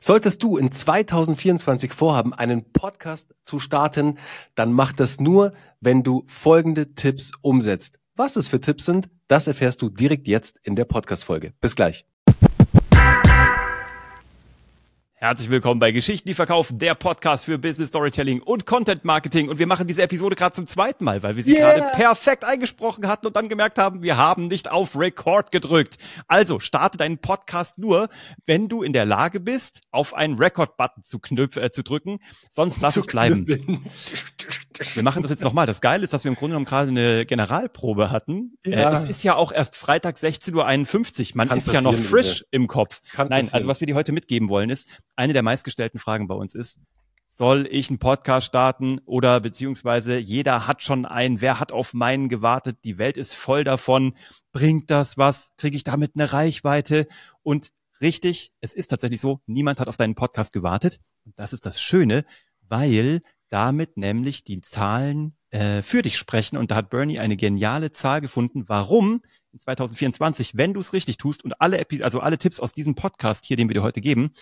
Solltest du in 2024 vorhaben, einen Podcast zu starten, dann mach das nur, wenn du folgende Tipps umsetzt. Was das für Tipps sind, das erfährst du direkt jetzt in der Podcast-Folge. Bis gleich. Herzlich willkommen bei Geschichten, die verkaufen, der Podcast für Business Storytelling und Content Marketing. Und wir machen diese Episode gerade zum zweiten Mal, weil wir sie yeah. gerade perfekt eingesprochen hatten und dann gemerkt haben, wir haben nicht auf Record gedrückt. Also starte deinen Podcast nur, wenn du in der Lage bist, auf einen Record-Button zu, knüpf, äh, zu drücken. Sonst lass zu es bleiben. Wir machen das jetzt nochmal. Das Geile ist, dass wir im Grunde genommen gerade eine Generalprobe hatten. Äh, ja. Äh, es ist ja auch erst Freitag 16.51 Uhr. Man Kann ist ja noch frisch im Kopf. Kann Nein, also was wir dir heute mitgeben wollen ist, eine der meistgestellten Fragen bei uns ist, soll ich einen Podcast starten oder beziehungsweise jeder hat schon einen, wer hat auf meinen gewartet, die Welt ist voll davon, bringt das was, kriege ich damit eine Reichweite? Und richtig, es ist tatsächlich so, niemand hat auf deinen Podcast gewartet. Und das ist das Schöne, weil damit nämlich die Zahlen äh, für dich sprechen. Und da hat Bernie eine geniale Zahl gefunden, warum? In 2024, wenn du es richtig tust und alle Epi also alle Tipps aus diesem Podcast hier, den wir dir heute geben,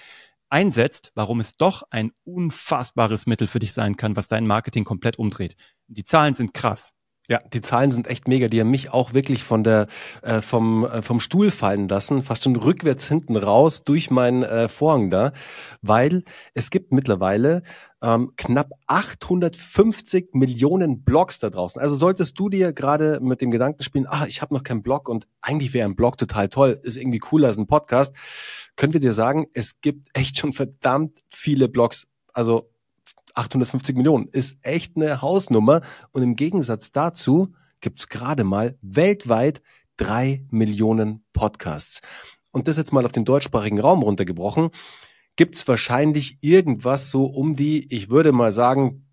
einsetzt, warum es doch ein unfassbares Mittel für dich sein kann, was dein Marketing komplett umdreht. Die Zahlen sind krass. Ja, die Zahlen sind echt mega. Die haben mich auch wirklich von der äh, vom äh, vom Stuhl fallen lassen, fast schon rückwärts hinten raus durch meinen äh, Vorhang da, weil es gibt mittlerweile ähm, knapp 850 Millionen Blogs da draußen. Also solltest du dir gerade mit dem Gedanken spielen, ah, ich habe noch keinen Blog und eigentlich wäre ein Blog total toll, ist irgendwie cooler als ein Podcast, können wir dir sagen, es gibt echt schon verdammt viele Blogs. Also 850 Millionen ist echt eine Hausnummer. Und im Gegensatz dazu gibt's gerade mal weltweit drei Millionen Podcasts. Und das jetzt mal auf den deutschsprachigen Raum runtergebrochen, gibt's wahrscheinlich irgendwas so um die, ich würde mal sagen,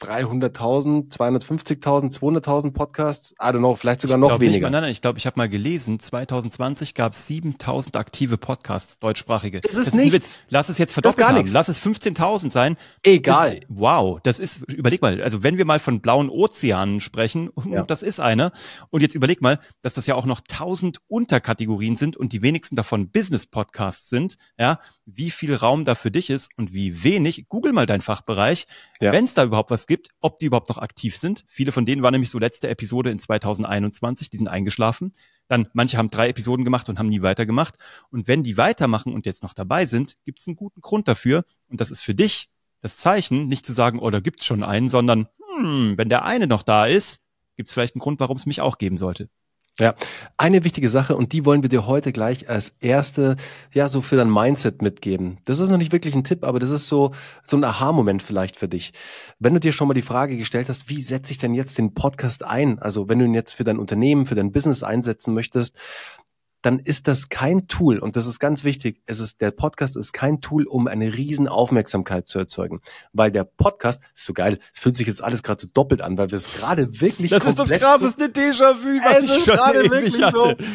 300.000, 250.000, 200.000 Podcasts. I don't know, vielleicht sogar noch weniger. Nicht, nein, nein, ich glaube, ich habe mal gelesen, 2020 gab es 7.000 aktive Podcasts, deutschsprachige. Das ist das nichts. Lass es jetzt verdoppelt haben. Lass es 15.000 sein. Egal. Das, wow, das ist, überleg mal, also wenn wir mal von blauen Ozeanen sprechen, ja. das ist einer. Und jetzt überleg mal, dass das ja auch noch 1000 Unterkategorien sind und die wenigsten davon Business-Podcasts sind, ja, wie viel Raum da für dich ist und wie wenig. Google mal deinen Fachbereich, ja. wenn es da überhaupt was gibt, ob die überhaupt noch aktiv sind. Viele von denen waren nämlich so letzte Episode in 2021, die sind eingeschlafen. Dann manche haben drei Episoden gemacht und haben nie weitergemacht. Und wenn die weitermachen und jetzt noch dabei sind, gibt es einen guten Grund dafür. Und das ist für dich das Zeichen, nicht zu sagen, oh, da gibt's schon einen, sondern hm, wenn der eine noch da ist, gibt es vielleicht einen Grund, warum es mich auch geben sollte. Ja, eine wichtige Sache und die wollen wir dir heute gleich als erste, ja, so für dein Mindset mitgeben. Das ist noch nicht wirklich ein Tipp, aber das ist so, so ein Aha-Moment vielleicht für dich. Wenn du dir schon mal die Frage gestellt hast, wie setze ich denn jetzt den Podcast ein? Also wenn du ihn jetzt für dein Unternehmen, für dein Business einsetzen möchtest, dann ist das kein Tool, und das ist ganz wichtig, es ist, der Podcast ist kein Tool, um eine riesen Aufmerksamkeit zu erzeugen. Weil der Podcast, ist so geil, es fühlt sich jetzt alles gerade so doppelt an, weil wir es gerade wirklich Das ist das krasseste Déjà-vu, was ich schon ewig hatte. So.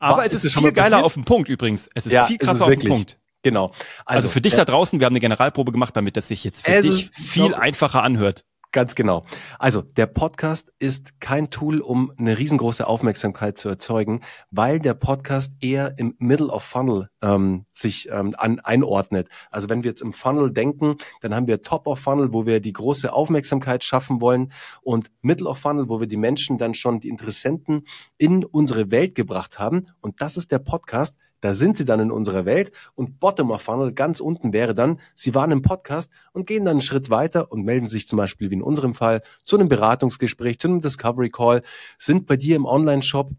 Aber es ist, ist viel geiler auf den Punkt übrigens. Es ist ja, viel krasser auf den Punkt. Genau. Also, also für dich äh, da draußen, wir haben eine Generalprobe gemacht, damit das sich jetzt für dich viel einfacher anhört. Ganz genau. Also der Podcast ist kein Tool, um eine riesengroße Aufmerksamkeit zu erzeugen, weil der Podcast eher im Middle of Funnel ähm, sich ähm, an, einordnet. Also wenn wir jetzt im Funnel denken, dann haben wir Top of Funnel, wo wir die große Aufmerksamkeit schaffen wollen und Middle of Funnel, wo wir die Menschen dann schon die Interessenten in unsere Welt gebracht haben. Und das ist der Podcast, da sind sie dann in unserer Welt und Bottom of Funnel ganz unten wäre dann, sie waren im Podcast und gehen dann einen Schritt weiter und melden sich zum Beispiel wie in unserem Fall zu einem Beratungsgespräch, zu einem Discovery Call, sind bei dir im Online-Shop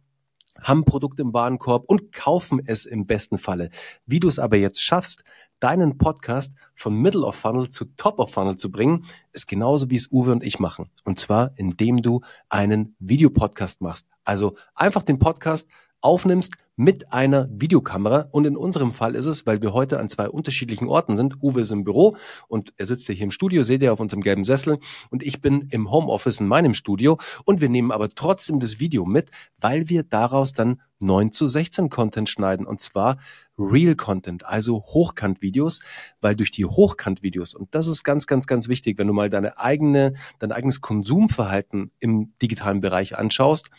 haben Produkt im Warenkorb und kaufen es im besten Falle. Wie du es aber jetzt schaffst, deinen Podcast von Middle of Funnel zu Top of Funnel zu bringen, ist genauso wie es Uwe und ich machen. Und zwar, indem du einen Videopodcast machst. Also einfach den Podcast aufnimmst mit einer Videokamera. Und in unserem Fall ist es, weil wir heute an zwei unterschiedlichen Orten sind. Uwe ist im Büro und er sitzt hier im Studio, seht ihr auf unserem gelben Sessel. Und ich bin im Homeoffice in meinem Studio. Und wir nehmen aber trotzdem das Video mit, weil wir daraus dann 9 zu 16 Content schneiden. Und zwar Real Content, also Hochkant-Videos, weil durch die Hochkant-Videos, und das ist ganz, ganz, ganz wichtig, wenn du mal deine eigene, dein eigenes Konsumverhalten im digitalen Bereich anschaust,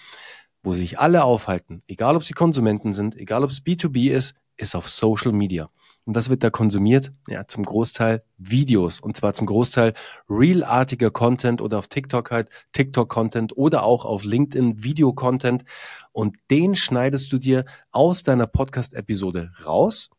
wo sich alle aufhalten, egal ob sie Konsumenten sind, egal ob es B2B ist, ist auf Social Media. Und was wird da konsumiert? Ja, zum Großteil Videos. Und zwar zum Großteil realartiger Content oder auf TikTok halt TikTok-Content oder auch auf LinkedIn Video-Content. Und den schneidest du dir aus deiner Podcast-Episode raus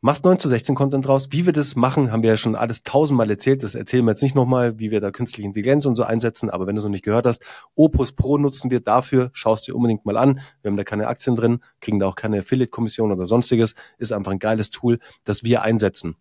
machst 9 zu 16 Content draus. Wie wir das machen, haben wir ja schon alles tausendmal erzählt. Das erzählen wir jetzt nicht nochmal, wie wir da künstliche Intelligenz und so einsetzen. Aber wenn du es noch nicht gehört hast, Opus Pro nutzen wir dafür. Schaust dir unbedingt mal an. Wir haben da keine Aktien drin, kriegen da auch keine Affiliate-Kommission oder sonstiges. Ist einfach ein geiles Tool, das wir einsetzen.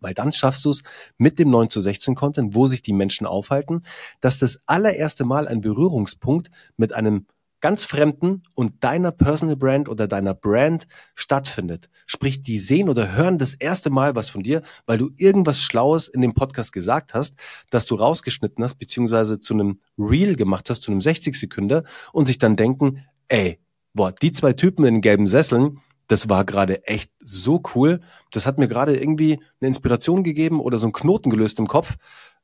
Weil dann schaffst du es mit dem 9 zu 16 Content, wo sich die Menschen aufhalten, dass das allererste Mal ein Berührungspunkt mit einem ganz Fremden und deiner Personal Brand oder deiner Brand stattfindet. Sprich, die sehen oder hören das erste Mal was von dir, weil du irgendwas Schlaues in dem Podcast gesagt hast, dass du rausgeschnitten hast, beziehungsweise zu einem Reel gemacht hast, zu einem 60 Sekunden und sich dann denken, ey, boah, die zwei Typen in gelben Sesseln, das war gerade echt so cool. Das hat mir gerade irgendwie eine Inspiration gegeben oder so einen Knoten gelöst im Kopf.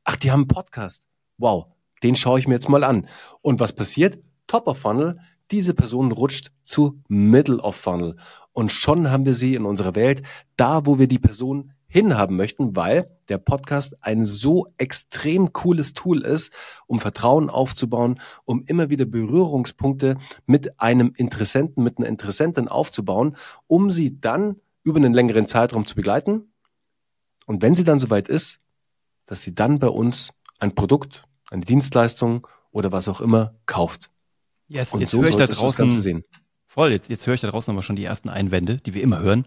Ach, die haben einen Podcast. Wow, den schaue ich mir jetzt mal an. Und was passiert? Top of Funnel, diese Person rutscht zu Middle of Funnel. Und schon haben wir sie in unserer Welt, da wo wir die Person hinhaben möchten, weil der Podcast ein so extrem cooles Tool ist, um Vertrauen aufzubauen, um immer wieder Berührungspunkte mit einem Interessenten, mit einer Interessentin aufzubauen, um sie dann über einen längeren Zeitraum zu begleiten. Und wenn sie dann soweit ist, dass sie dann bei uns ein Produkt, eine Dienstleistung oder was auch immer kauft. Yes, und jetzt so höre ich da draußen. Voll, jetzt, jetzt höre ich da draußen aber schon die ersten Einwände, die wir immer hören.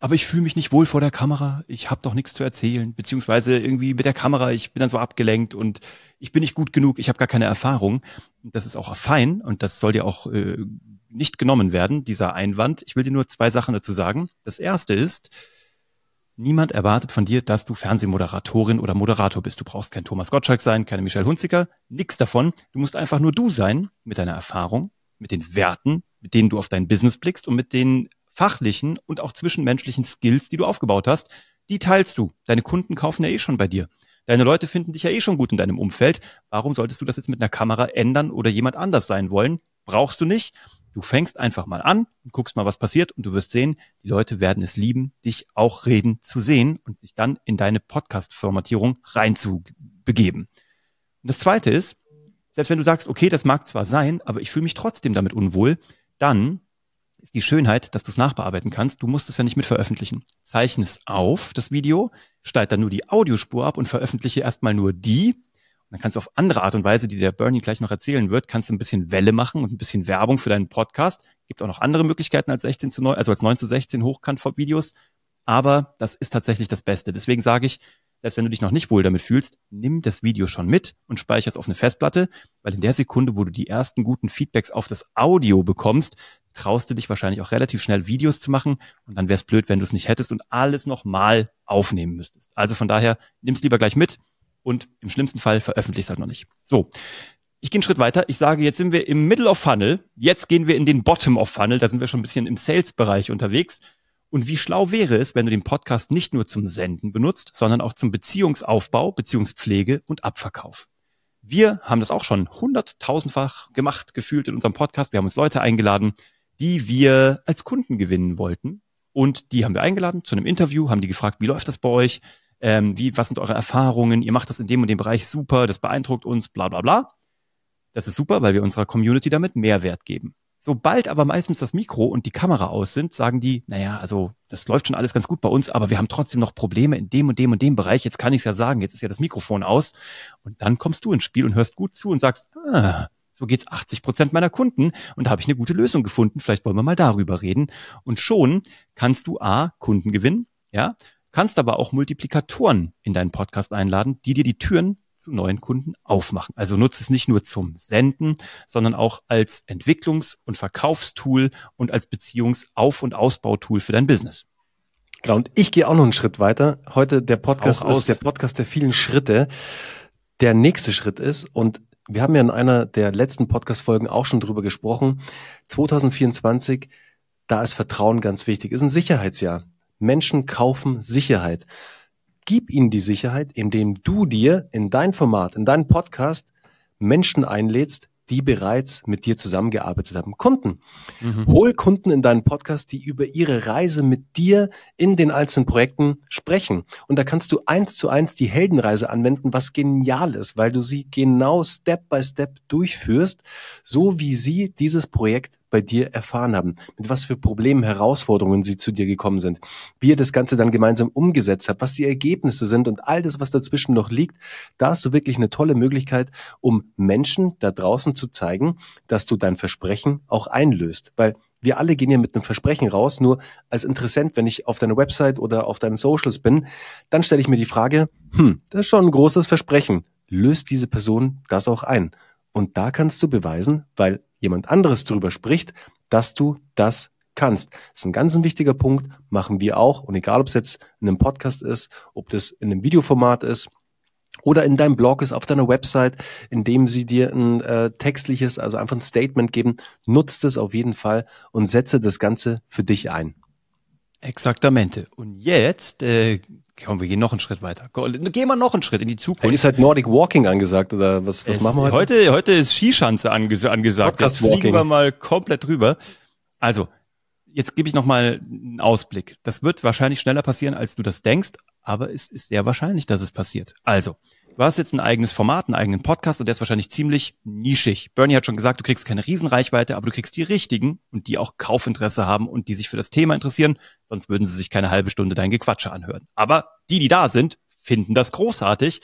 Aber ich fühle mich nicht wohl vor der Kamera. Ich habe doch nichts zu erzählen, beziehungsweise irgendwie mit der Kamera, ich bin dann so abgelenkt und ich bin nicht gut genug, ich habe gar keine Erfahrung. Das ist auch fein und das soll dir auch äh, nicht genommen werden, dieser Einwand. Ich will dir nur zwei Sachen dazu sagen. Das erste ist, Niemand erwartet von dir, dass du Fernsehmoderatorin oder Moderator bist. Du brauchst kein Thomas Gottschalk sein, keine Michelle Hunziker, nix davon. Du musst einfach nur du sein, mit deiner Erfahrung, mit den Werten, mit denen du auf dein Business blickst und mit den fachlichen und auch zwischenmenschlichen Skills, die du aufgebaut hast. Die teilst du. Deine Kunden kaufen ja eh schon bei dir. Deine Leute finden dich ja eh schon gut in deinem Umfeld. Warum solltest du das jetzt mit einer Kamera ändern oder jemand anders sein wollen? Brauchst du nicht. Du fängst einfach mal an und guckst mal, was passiert und du wirst sehen, die Leute werden es lieben, dich auch reden zu sehen und sich dann in deine Podcast-Formatierung reinzubegeben. Und das zweite ist, selbst wenn du sagst, okay, das mag zwar sein, aber ich fühle mich trotzdem damit unwohl, dann ist die Schönheit, dass du es nachbearbeiten kannst. Du musst es ja nicht mit veröffentlichen. Zeichne es auf, das Video, schneid dann nur die Audiospur ab und veröffentliche erstmal nur die dann kannst du auf andere Art und Weise, die der Bernie gleich noch erzählen wird, kannst du ein bisschen Welle machen und ein bisschen Werbung für deinen Podcast. Gibt auch noch andere Möglichkeiten als 16 zu 9, also als 9 zu 16 Hochkant-Videos. Aber das ist tatsächlich das Beste. Deswegen sage ich, selbst wenn du dich noch nicht wohl damit fühlst, nimm das Video schon mit und speichere es auf eine Festplatte, weil in der Sekunde, wo du die ersten guten Feedbacks auf das Audio bekommst, traust du dich wahrscheinlich auch relativ schnell Videos zu machen und dann wäre es blöd, wenn du es nicht hättest und alles nochmal aufnehmen müsstest. Also von daher, nimm's lieber gleich mit und im schlimmsten Fall veröffentlicht es halt noch nicht. So. Ich gehe einen Schritt weiter. Ich sage, jetzt sind wir im Middle of Funnel. Jetzt gehen wir in den Bottom of Funnel. Da sind wir schon ein bisschen im Sales-Bereich unterwegs. Und wie schlau wäre es, wenn du den Podcast nicht nur zum Senden benutzt, sondern auch zum Beziehungsaufbau, Beziehungspflege und Abverkauf. Wir haben das auch schon hunderttausendfach gemacht, gefühlt in unserem Podcast. Wir haben uns Leute eingeladen, die wir als Kunden gewinnen wollten. Und die haben wir eingeladen zu einem Interview, haben die gefragt, wie läuft das bei euch? Ähm, wie, was sind eure Erfahrungen, ihr macht das in dem und dem Bereich super, das beeindruckt uns, bla bla bla. Das ist super, weil wir unserer Community damit Mehrwert geben. Sobald aber meistens das Mikro und die Kamera aus sind, sagen die, naja, also das läuft schon alles ganz gut bei uns, aber wir haben trotzdem noch Probleme in dem und dem und dem Bereich. Jetzt kann ich es ja sagen, jetzt ist ja das Mikrofon aus. Und dann kommst du ins Spiel und hörst gut zu und sagst, ah, so geht's 80 Prozent meiner Kunden und da habe ich eine gute Lösung gefunden. Vielleicht wollen wir mal darüber reden. Und schon kannst du A, Kunden gewinnen, ja, kannst aber auch Multiplikatoren in deinen Podcast einladen, die dir die Türen zu neuen Kunden aufmachen. Also nutze es nicht nur zum Senden, sondern auch als Entwicklungs- und Verkaufstool und als Beziehungsauf- und Ausbautool für dein Business. Genau, und ich gehe auch noch einen Schritt weiter. Heute der Podcast ist der Podcast der vielen Schritte. Der nächste Schritt ist, und wir haben ja in einer der letzten Podcast-Folgen auch schon drüber gesprochen, 2024, da ist Vertrauen ganz wichtig, ist ein Sicherheitsjahr. Menschen kaufen Sicherheit. Gib ihnen die Sicherheit, indem du dir in dein Format, in deinen Podcast Menschen einlädst, die bereits mit dir zusammengearbeitet haben. Kunden. Mhm. Hol Kunden in deinen Podcast, die über ihre Reise mit dir in den einzelnen Projekten sprechen. Und da kannst du eins zu eins die Heldenreise anwenden, was genial ist, weil du sie genau Step by Step durchführst, so wie sie dieses Projekt bei dir erfahren haben, mit was für Problemen, Herausforderungen sie zu dir gekommen sind, wie ihr das Ganze dann gemeinsam umgesetzt habt, was die Ergebnisse sind und all das, was dazwischen noch liegt, da hast du wirklich eine tolle Möglichkeit, um Menschen da draußen zu zeigen, dass du dein Versprechen auch einlöst, weil wir alle gehen ja mit einem Versprechen raus, nur als Interessent, wenn ich auf deiner Website oder auf deinen Socials bin, dann stelle ich mir die Frage, hm, das ist schon ein großes Versprechen. Löst diese Person das auch ein? Und da kannst du beweisen, weil jemand anderes drüber spricht, dass du das kannst. Das ist ein ganz ein wichtiger Punkt, machen wir auch. Und egal, ob es jetzt in einem Podcast ist, ob das in einem Videoformat ist, oder in deinem Blog ist, auf deiner Website, in dem sie dir ein äh, textliches, also einfach ein Statement geben, nutzt es auf jeden Fall und setze das Ganze für dich ein. Exaktamente. Und jetzt äh, Komm, wir gehen noch einen Schritt weiter. Gehen wir noch einen Schritt in die Zukunft. Hey, ist halt Nordic Walking angesagt oder was, was es, machen wir heute? Heute, heute ist Skischanze anges angesagt. Podcast jetzt fliegen wir mal komplett drüber. Also, jetzt gebe ich noch mal einen Ausblick. Das wird wahrscheinlich schneller passieren, als du das denkst, aber es ist sehr wahrscheinlich, dass es passiert. Also, Du hast jetzt ein eigenes Format, einen eigenen Podcast und der ist wahrscheinlich ziemlich nischig. Bernie hat schon gesagt, du kriegst keine Riesenreichweite, aber du kriegst die richtigen und die auch Kaufinteresse haben und die sich für das Thema interessieren, sonst würden sie sich keine halbe Stunde dein Gequatsche anhören. Aber die, die da sind, finden das großartig.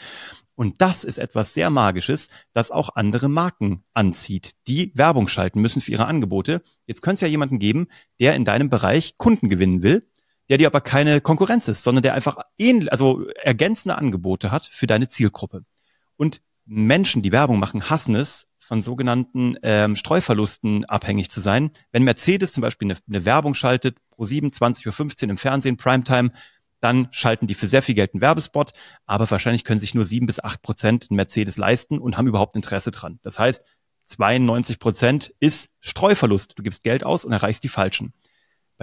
Und das ist etwas sehr Magisches, das auch andere Marken anzieht, die Werbung schalten müssen für ihre Angebote. Jetzt könnte es ja jemanden geben, der in deinem Bereich Kunden gewinnen will der dir aber keine Konkurrenz ist, sondern der einfach ähnlich, also ergänzende Angebote hat für deine Zielgruppe. Und Menschen, die Werbung machen, hassen es, von sogenannten ähm, Streuverlusten abhängig zu sein. Wenn Mercedes zum Beispiel eine, eine Werbung schaltet, pro 7, 20 Uhr 15 im Fernsehen, Primetime, dann schalten die für sehr viel Geld einen Werbespot, aber wahrscheinlich können sich nur sieben bis acht Prozent einen Mercedes leisten und haben überhaupt Interesse dran. Das heißt, 92 Prozent ist Streuverlust. Du gibst Geld aus und erreichst die Falschen.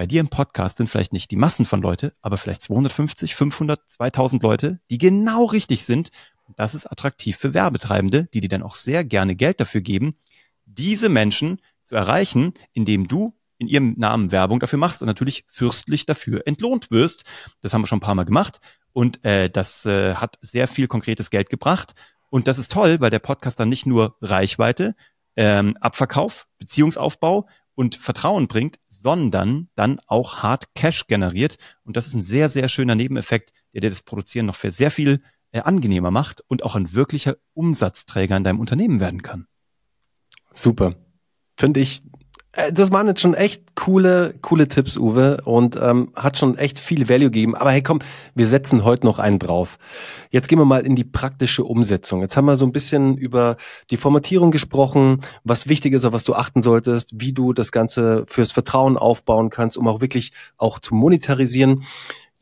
Bei dir im Podcast sind vielleicht nicht die Massen von Leute, aber vielleicht 250, 500, 2000 Leute, die genau richtig sind. Das ist attraktiv für Werbetreibende, die dir dann auch sehr gerne Geld dafür geben, diese Menschen zu erreichen, indem du in ihrem Namen Werbung dafür machst und natürlich fürstlich dafür entlohnt wirst. Das haben wir schon ein paar Mal gemacht und äh, das äh, hat sehr viel konkretes Geld gebracht. Und das ist toll, weil der Podcast dann nicht nur Reichweite, ähm, Abverkauf, Beziehungsaufbau, und Vertrauen bringt, sondern dann auch Hard Cash generiert. Und das ist ein sehr, sehr schöner Nebeneffekt, der dir das Produzieren noch für sehr viel äh, angenehmer macht und auch ein wirklicher Umsatzträger in deinem Unternehmen werden kann. Super. Finde ich das waren jetzt schon echt coole, coole Tipps, Uwe, und ähm, hat schon echt viel Value gegeben. Aber hey, komm, wir setzen heute noch einen drauf. Jetzt gehen wir mal in die praktische Umsetzung. Jetzt haben wir so ein bisschen über die Formatierung gesprochen, was wichtig ist, auf was du achten solltest, wie du das Ganze fürs Vertrauen aufbauen kannst, um auch wirklich auch zu monetarisieren.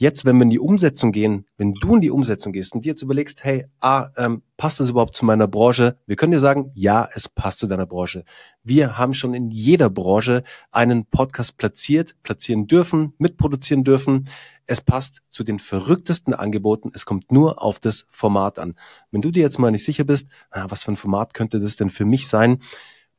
Jetzt, wenn wir in die Umsetzung gehen, wenn du in die Umsetzung gehst und dir jetzt überlegst, hey, ah, ähm, passt das überhaupt zu meiner Branche? Wir können dir sagen, ja, es passt zu deiner Branche. Wir haben schon in jeder Branche einen Podcast platziert, platzieren dürfen, mitproduzieren dürfen. Es passt zu den verrücktesten Angeboten. Es kommt nur auf das Format an. Wenn du dir jetzt mal nicht sicher bist, ah, was für ein Format könnte das denn für mich sein,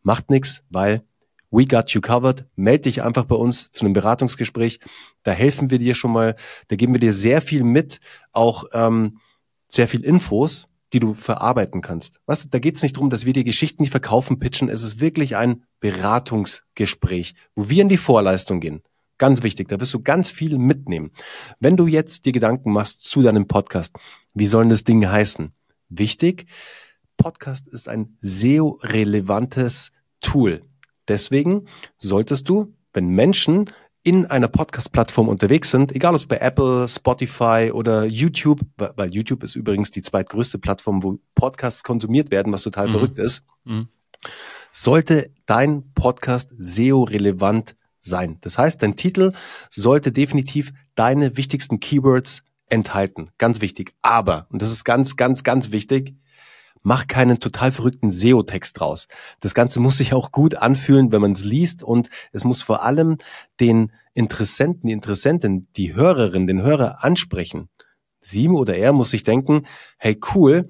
macht nichts, weil We got you covered. Meld dich einfach bei uns zu einem Beratungsgespräch. Da helfen wir dir schon mal. Da geben wir dir sehr viel mit, auch ähm, sehr viel Infos, die du verarbeiten kannst. Was? Da geht es nicht darum, dass wir dir Geschichten, die verkaufen, pitchen. Es ist wirklich ein Beratungsgespräch, wo wir in die Vorleistung gehen. Ganz wichtig, da wirst du ganz viel mitnehmen. Wenn du jetzt dir Gedanken machst zu deinem Podcast, wie sollen das Ding heißen? Wichtig, Podcast ist ein SEO-relevantes Tool. Deswegen solltest du, wenn Menschen in einer Podcast-Plattform unterwegs sind, egal ob es bei Apple, Spotify oder YouTube, weil YouTube ist übrigens die zweitgrößte Plattform, wo Podcasts konsumiert werden, was total mhm. verrückt ist, mhm. sollte dein Podcast SEO-relevant sein. Das heißt, dein Titel sollte definitiv deine wichtigsten Keywords enthalten. Ganz wichtig. Aber, und das ist ganz, ganz, ganz wichtig, mach keinen total verrückten SEO-Text draus. Das Ganze muss sich auch gut anfühlen, wenn man es liest und es muss vor allem den Interessenten, die Interessentin, die Hörerin, den Hörer ansprechen. Sie oder er muss sich denken, hey cool,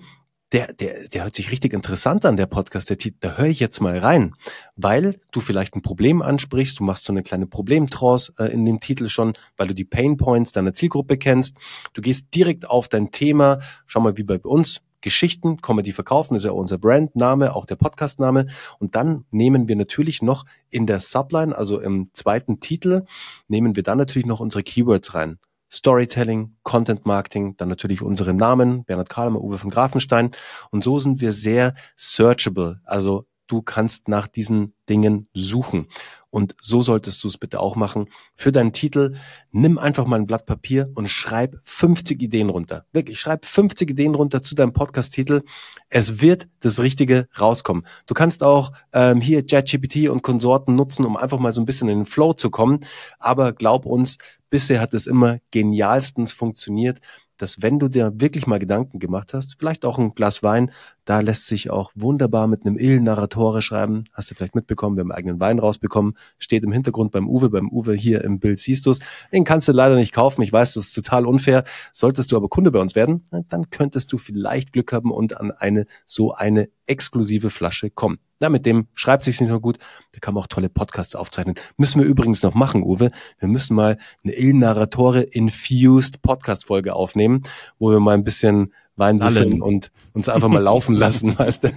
der, der, der hört sich richtig interessant an, der Podcast, der Titel, da höre ich jetzt mal rein, weil du vielleicht ein Problem ansprichst, du machst so eine kleine Problemtrance äh, in dem Titel schon, weil du die Pain Points deiner Zielgruppe kennst, du gehst direkt auf dein Thema, schau mal wie bei uns, Geschichten, Comedy verkaufen, ist ja unser Brandname, auch der Podcastname. Und dann nehmen wir natürlich noch in der Subline, also im zweiten Titel, nehmen wir dann natürlich noch unsere Keywords rein. Storytelling, Content Marketing, dann natürlich unsere Namen, Bernhard Kahlemer, Uwe von Grafenstein. Und so sind wir sehr searchable. Also du kannst nach diesen Dingen suchen. Und so solltest du es bitte auch machen. Für deinen Titel nimm einfach mal ein Blatt Papier und schreib 50 Ideen runter. Wirklich, schreib 50 Ideen runter zu deinem Podcast-Titel. Es wird das Richtige rauskommen. Du kannst auch ähm, hier ChatGPT und Konsorten nutzen, um einfach mal so ein bisschen in den Flow zu kommen. Aber glaub uns, bisher hat es immer genialstens funktioniert dass wenn du dir wirklich mal Gedanken gemacht hast, vielleicht auch ein Glas Wein, da lässt sich auch wunderbar mit einem Il Narratore schreiben. Hast du vielleicht mitbekommen, wir haben eigenen Wein rausbekommen, steht im Hintergrund beim Uwe, beim Uwe hier im Bild siehst du es. Den kannst du leider nicht kaufen. Ich weiß, das ist total unfair. Solltest du aber Kunde bei uns werden, dann könntest du vielleicht Glück haben und an eine so eine exklusive Flasche kommen. Na, mit dem schreibt sich's nicht nur gut. Da kann man auch tolle Podcasts aufzeichnen. Müssen wir übrigens noch machen, Uwe. Wir müssen mal eine Il Narratore Infused Podcast Folge aufnehmen, wo wir mal ein bisschen Wein süffeln und uns einfach mal laufen lassen, weißt du.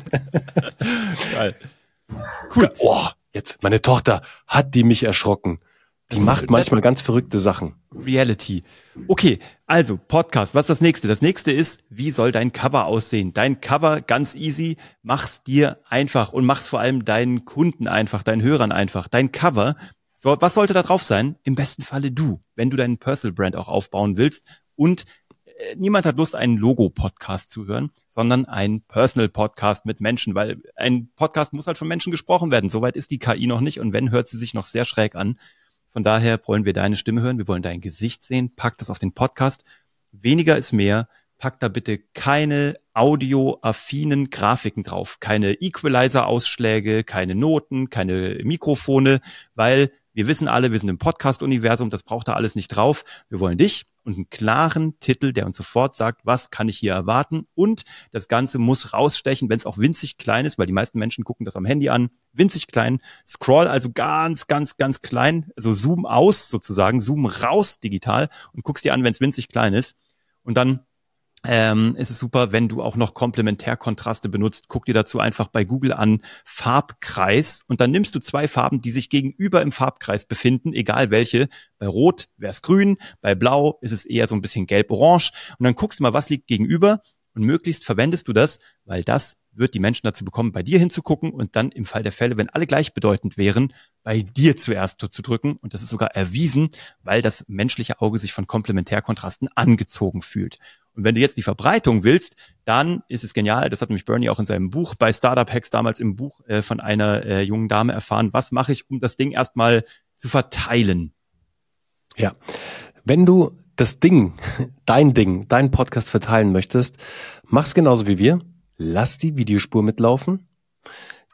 Geil. Cool. Oh, jetzt, meine Tochter hat die mich erschrocken. Die das macht manchmal ganz verrückte Sachen. Reality. Okay, also Podcast. Was ist das nächste? Das nächste ist, wie soll dein Cover aussehen? Dein Cover ganz easy. Mach's dir einfach und mach's vor allem deinen Kunden einfach, deinen Hörern einfach. Dein Cover. So, was sollte da drauf sein? Im besten Falle du, wenn du deinen Personal Brand auch aufbauen willst und äh, niemand hat Lust, einen Logo-Podcast zu hören, sondern einen Personal-Podcast mit Menschen, weil ein Podcast muss halt von Menschen gesprochen werden. Soweit ist die KI noch nicht und wenn, hört sie sich noch sehr schräg an. Von daher wollen wir deine Stimme hören, wir wollen dein Gesicht sehen. Pack das auf den Podcast. Weniger ist mehr. Pack da bitte keine audioaffinen Grafiken drauf, keine Equalizer-Ausschläge, keine Noten, keine Mikrofone, weil wir wissen alle, wir sind im Podcast-Universum, das braucht da alles nicht drauf. Wir wollen dich und einen klaren Titel, der uns sofort sagt, was kann ich hier erwarten. Und das Ganze muss rausstechen, wenn es auch winzig klein ist, weil die meisten Menschen gucken das am Handy an. Winzig klein. Scroll also ganz, ganz, ganz klein. Also zoom aus sozusagen, zoom raus digital und guckst dir an, wenn es winzig klein ist. Und dann ähm, ist es super, wenn du auch noch Komplementärkontraste benutzt. Guck dir dazu einfach bei Google an Farbkreis und dann nimmst du zwei Farben, die sich gegenüber im Farbkreis befinden, egal welche. Bei Rot wäre es grün, bei Blau ist es eher so ein bisschen gelb-orange und dann guckst du mal, was liegt gegenüber und möglichst verwendest du das, weil das wird die Menschen dazu bekommen, bei dir hinzugucken und dann im Fall der Fälle, wenn alle gleichbedeutend wären, bei dir zuerst zu drücken. Und das ist sogar erwiesen, weil das menschliche Auge sich von Komplementärkontrasten angezogen fühlt. Und wenn du jetzt die Verbreitung willst, dann ist es genial. Das hat nämlich Bernie auch in seinem Buch bei Startup Hacks damals im Buch äh, von einer äh, jungen Dame erfahren. Was mache ich, um das Ding erstmal zu verteilen? Ja. Wenn du das Ding, dein Ding, dein Podcast verteilen möchtest, mach's genauso wie wir. Lass die Videospur mitlaufen.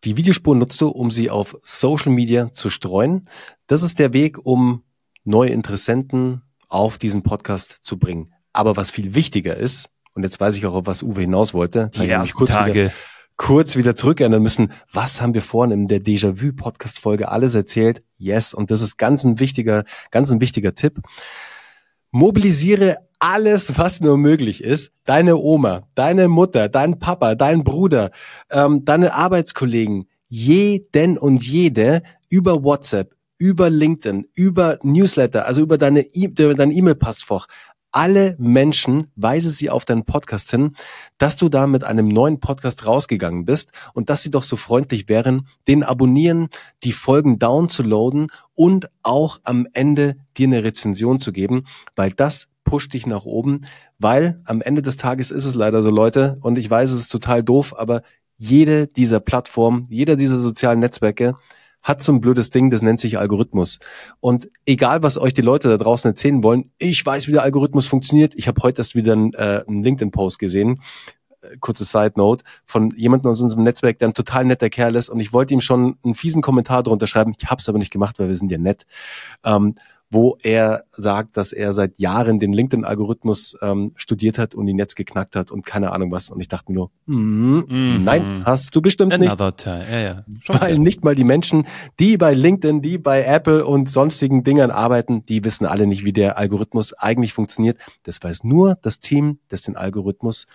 Die Videospur nutzt du, um sie auf Social Media zu streuen. Das ist der Weg, um neue Interessenten auf diesen Podcast zu bringen. Aber was viel wichtiger ist, und jetzt weiß ich auch, was Uwe hinaus wollte, die ersten kurz Tage. Wieder, kurz wieder zurück erinnern müssen, was haben wir vorhin in der Déjà-vu-Podcast-Folge alles erzählt? Yes, und das ist ganz ein wichtiger, ganz ein wichtiger Tipp. Mobilisiere alles, was nur möglich ist. Deine Oma, deine Mutter, dein Papa, dein Bruder, ähm, deine Arbeitskollegen, jeden und jede über WhatsApp, über LinkedIn, über Newsletter, also über deine e dein E-Mail-Postfach, alle Menschen, weise sie auf deinen Podcast hin, dass du da mit einem neuen Podcast rausgegangen bist und dass sie doch so freundlich wären, den abonnieren, die Folgen downzuladen und auch am Ende dir eine Rezension zu geben, weil das pusht dich nach oben, weil am Ende des Tages ist es leider so, Leute, und ich weiß, es ist total doof, aber jede dieser Plattformen, jeder dieser sozialen Netzwerke hat so ein blödes Ding, das nennt sich Algorithmus. Und egal, was euch die Leute da draußen erzählen wollen, ich weiß, wie der Algorithmus funktioniert. Ich habe heute erst wieder einen, äh, einen LinkedIn-Post gesehen, äh, kurze Side Note, von jemandem aus unserem Netzwerk, der ein total netter Kerl ist. Und ich wollte ihm schon einen fiesen Kommentar drunter schreiben. Ich habe es aber nicht gemacht, weil wir sind ja nett. Ähm, wo er sagt, dass er seit Jahren den LinkedIn-Algorithmus ähm, studiert hat und ihn jetzt geknackt hat und keine Ahnung was. Und ich dachte nur, mm, mm, nein, hast du bestimmt Another nicht. Time. Ja, ja. Schon Weil nicht mal die Menschen, die bei LinkedIn, die bei Apple und sonstigen Dingern arbeiten, die wissen alle nicht, wie der Algorithmus eigentlich funktioniert. Das weiß nur das Team, das den Algorithmus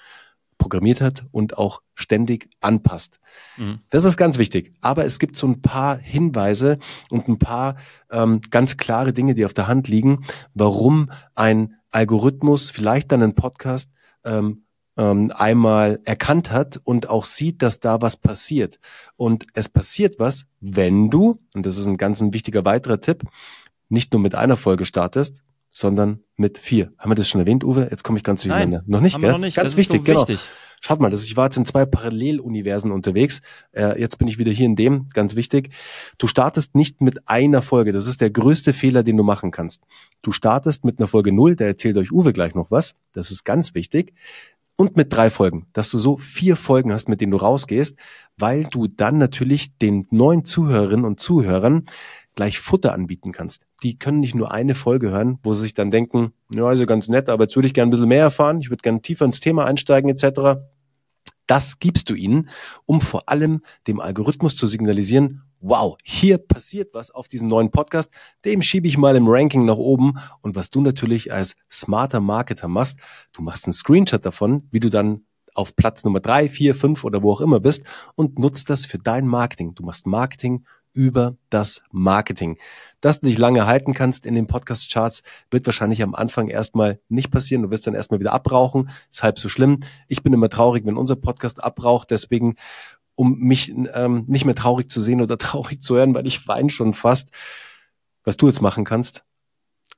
programmiert hat und auch ständig anpasst. Mhm. Das ist ganz wichtig. Aber es gibt so ein paar Hinweise und ein paar ähm, ganz klare Dinge, die auf der Hand liegen, warum ein Algorithmus vielleicht dann einen Podcast ähm, ähm, einmal erkannt hat und auch sieht, dass da was passiert. Und es passiert was, wenn du, und das ist ein ganz ein wichtiger weiterer Tipp, nicht nur mit einer Folge startest, sondern mit vier. Haben wir das schon erwähnt, Uwe? Jetzt komme ich ganz durcheinander. Nein, noch nicht, haben gell? Wir noch nicht. Ganz das wichtig, so genau. Wichtig. Schaut mal, das, ich war jetzt in zwei Paralleluniversen unterwegs. Äh, jetzt bin ich wieder hier in dem, ganz wichtig. Du startest nicht mit einer Folge. Das ist der größte Fehler, den du machen kannst. Du startest mit einer Folge null. da erzählt euch Uwe gleich noch was. Das ist ganz wichtig. Und mit drei Folgen, dass du so vier Folgen hast, mit denen du rausgehst, weil du dann natürlich den neuen Zuhörerinnen und Zuhörern gleich Futter anbieten kannst. Die können nicht nur eine Folge hören, wo sie sich dann denken, ja, also ganz nett, aber jetzt würde ich gerne ein bisschen mehr erfahren, ich würde gerne tiefer ins Thema einsteigen etc. Das gibst du ihnen, um vor allem dem Algorithmus zu signalisieren, wow, hier passiert was auf diesem neuen Podcast, dem schiebe ich mal im Ranking nach oben. Und was du natürlich als smarter Marketer machst, du machst einen Screenshot davon, wie du dann auf Platz Nummer drei, vier, fünf oder wo auch immer bist und nutzt das für dein Marketing. Du machst Marketing über das Marketing. Dass du dich lange halten kannst in den Podcast-Charts, wird wahrscheinlich am Anfang erstmal nicht passieren. Du wirst dann erstmal wieder abrauchen. Ist halb so schlimm. Ich bin immer traurig, wenn unser Podcast abraucht. Deswegen, um mich ähm, nicht mehr traurig zu sehen oder traurig zu hören, weil ich weine schon fast, was du jetzt machen kannst,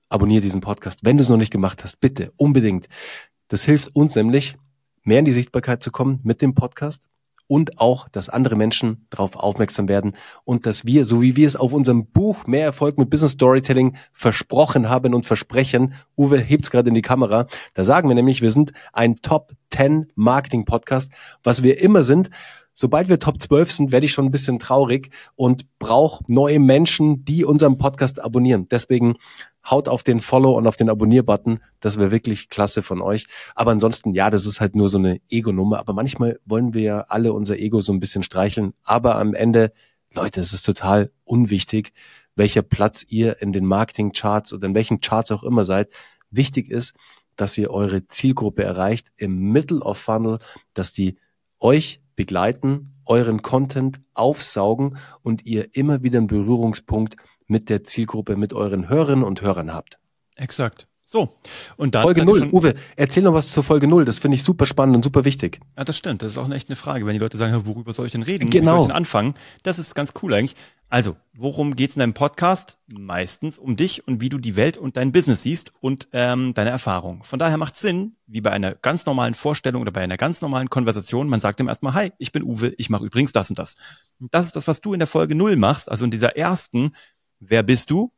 abonniere diesen Podcast. Wenn du es noch nicht gemacht hast, bitte, unbedingt. Das hilft uns nämlich, mehr in die Sichtbarkeit zu kommen mit dem Podcast und auch, dass andere Menschen darauf aufmerksam werden und dass wir, so wie wir es auf unserem Buch Mehr Erfolg mit Business Storytelling versprochen haben und versprechen, Uwe hebt's gerade in die Kamera, da sagen wir nämlich, wir sind ein Top 10 Marketing Podcast, was wir immer sind. Sobald wir Top 12 sind, werde ich schon ein bisschen traurig und brauche neue Menschen, die unseren Podcast abonnieren. Deswegen haut auf den Follow und auf den Abonnier-Button. Das wäre wirklich klasse von euch. Aber ansonsten, ja, das ist halt nur so eine Ego-Nummer. Aber manchmal wollen wir ja alle unser Ego so ein bisschen streicheln. Aber am Ende, Leute, es ist total unwichtig, welcher Platz ihr in den Marketing-Charts oder in welchen Charts auch immer seid. Wichtig ist, dass ihr eure Zielgruppe erreicht im Middle of Funnel, dass die euch begleiten, euren Content aufsaugen und ihr immer wieder einen Berührungspunkt mit der Zielgruppe, mit euren Hörerinnen und Hörern habt. Exakt. So. Und dann Folge null. Uwe, erzähl noch was zur Folge null. Das finde ich super spannend und super wichtig. Ja, das stimmt. Das ist auch eine echt eine Frage. Wenn die Leute sagen, worüber soll ich denn reden? Genau. Wo soll ich denn anfangen? Das ist ganz cool eigentlich. Also, worum geht's in deinem Podcast? Meistens um dich und wie du die Welt und dein Business siehst und ähm, deine Erfahrung. Von daher macht Sinn, wie bei einer ganz normalen Vorstellung oder bei einer ganz normalen Konversation, man sagt ihm erstmal, hi, ich bin Uwe, ich mache übrigens das und das. Und das ist das, was du in der Folge null machst, also in dieser ersten Wer bist du?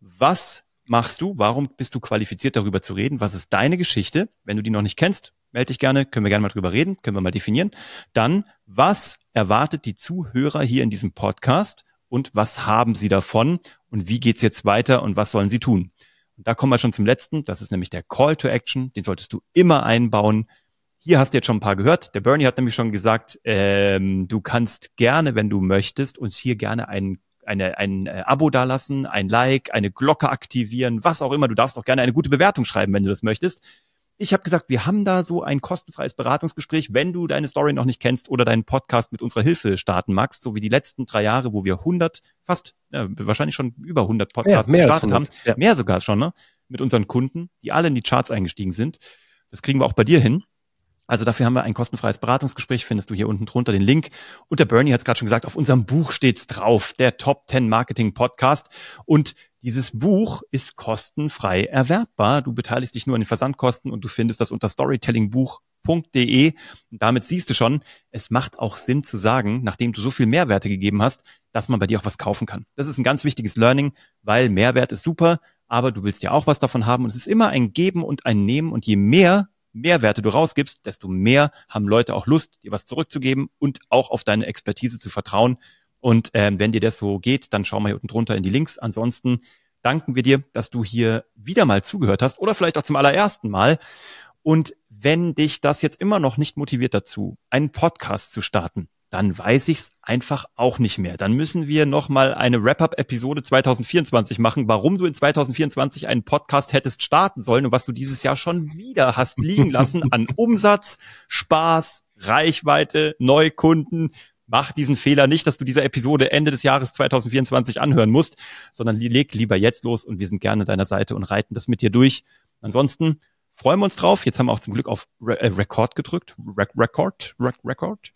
Was machst du? Warum bist du qualifiziert, darüber zu reden? Was ist deine Geschichte? Wenn du die noch nicht kennst, melde dich gerne, können wir gerne mal drüber reden, können wir mal definieren. Dann, was erwartet die Zuhörer hier in diesem Podcast und was haben sie davon und wie geht's jetzt weiter und was sollen sie tun? Und da kommen wir schon zum letzten, das ist nämlich der Call to Action, den solltest du immer einbauen. Hier hast du jetzt schon ein paar gehört. Der Bernie hat nämlich schon gesagt, ähm, du kannst gerne, wenn du möchtest, uns hier gerne einen eine, ein äh, Abo dalassen, ein Like, eine Glocke aktivieren, was auch immer. Du darfst auch gerne eine gute Bewertung schreiben, wenn du das möchtest. Ich habe gesagt, wir haben da so ein kostenfreies Beratungsgespräch, wenn du deine Story noch nicht kennst oder deinen Podcast mit unserer Hilfe starten magst, so wie die letzten drei Jahre, wo wir 100, fast, ja, wahrscheinlich schon über 100 Podcasts ja, gestartet haben, ja. mehr sogar schon, ne? mit unseren Kunden, die alle in die Charts eingestiegen sind. Das kriegen wir auch bei dir hin. Also dafür haben wir ein kostenfreies Beratungsgespräch, findest du hier unten drunter den Link. Und der Bernie hat es gerade schon gesagt, auf unserem Buch steht's drauf, der Top 10 Marketing Podcast. Und dieses Buch ist kostenfrei erwerbbar. Du beteiligst dich nur an den Versandkosten und du findest das unter storytellingbuch.de. Und damit siehst du schon, es macht auch Sinn zu sagen, nachdem du so viel Mehrwerte gegeben hast, dass man bei dir auch was kaufen kann. Das ist ein ganz wichtiges Learning, weil Mehrwert ist super, aber du willst ja auch was davon haben. Und es ist immer ein Geben und ein Nehmen. Und je mehr Mehrwerte du rausgibst, desto mehr haben Leute auch Lust, dir was zurückzugeben und auch auf deine Expertise zu vertrauen. Und ähm, wenn dir das so geht, dann schau mal hier unten drunter in die Links. Ansonsten danken wir dir, dass du hier wieder mal zugehört hast oder vielleicht auch zum allerersten Mal. Und wenn dich das jetzt immer noch nicht motiviert dazu, einen Podcast zu starten, dann weiß ich's einfach auch nicht mehr. Dann müssen wir noch mal eine Wrap-up-Episode 2024 machen, warum du in 2024 einen Podcast hättest starten sollen und was du dieses Jahr schon wieder hast liegen lassen an Umsatz, Spaß, Reichweite, Neukunden. Mach diesen Fehler nicht, dass du diese Episode Ende des Jahres 2024 anhören musst, sondern leg lieber jetzt los und wir sind gerne an deiner Seite und reiten das mit dir durch. Ansonsten freuen wir uns drauf. Jetzt haben wir auch zum Glück auf Re äh, Record gedrückt. Re Record, Re Record.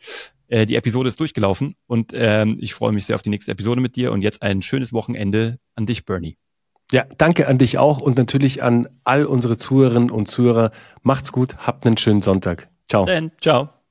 Äh, die Episode ist durchgelaufen und ähm, ich freue mich sehr auf die nächste Episode mit dir und jetzt ein schönes Wochenende an dich, Bernie. Ja, danke an dich auch und natürlich an all unsere Zuhörerinnen und Zuhörer. Macht's gut, habt einen schönen Sonntag. Ciao. Dann, ciao.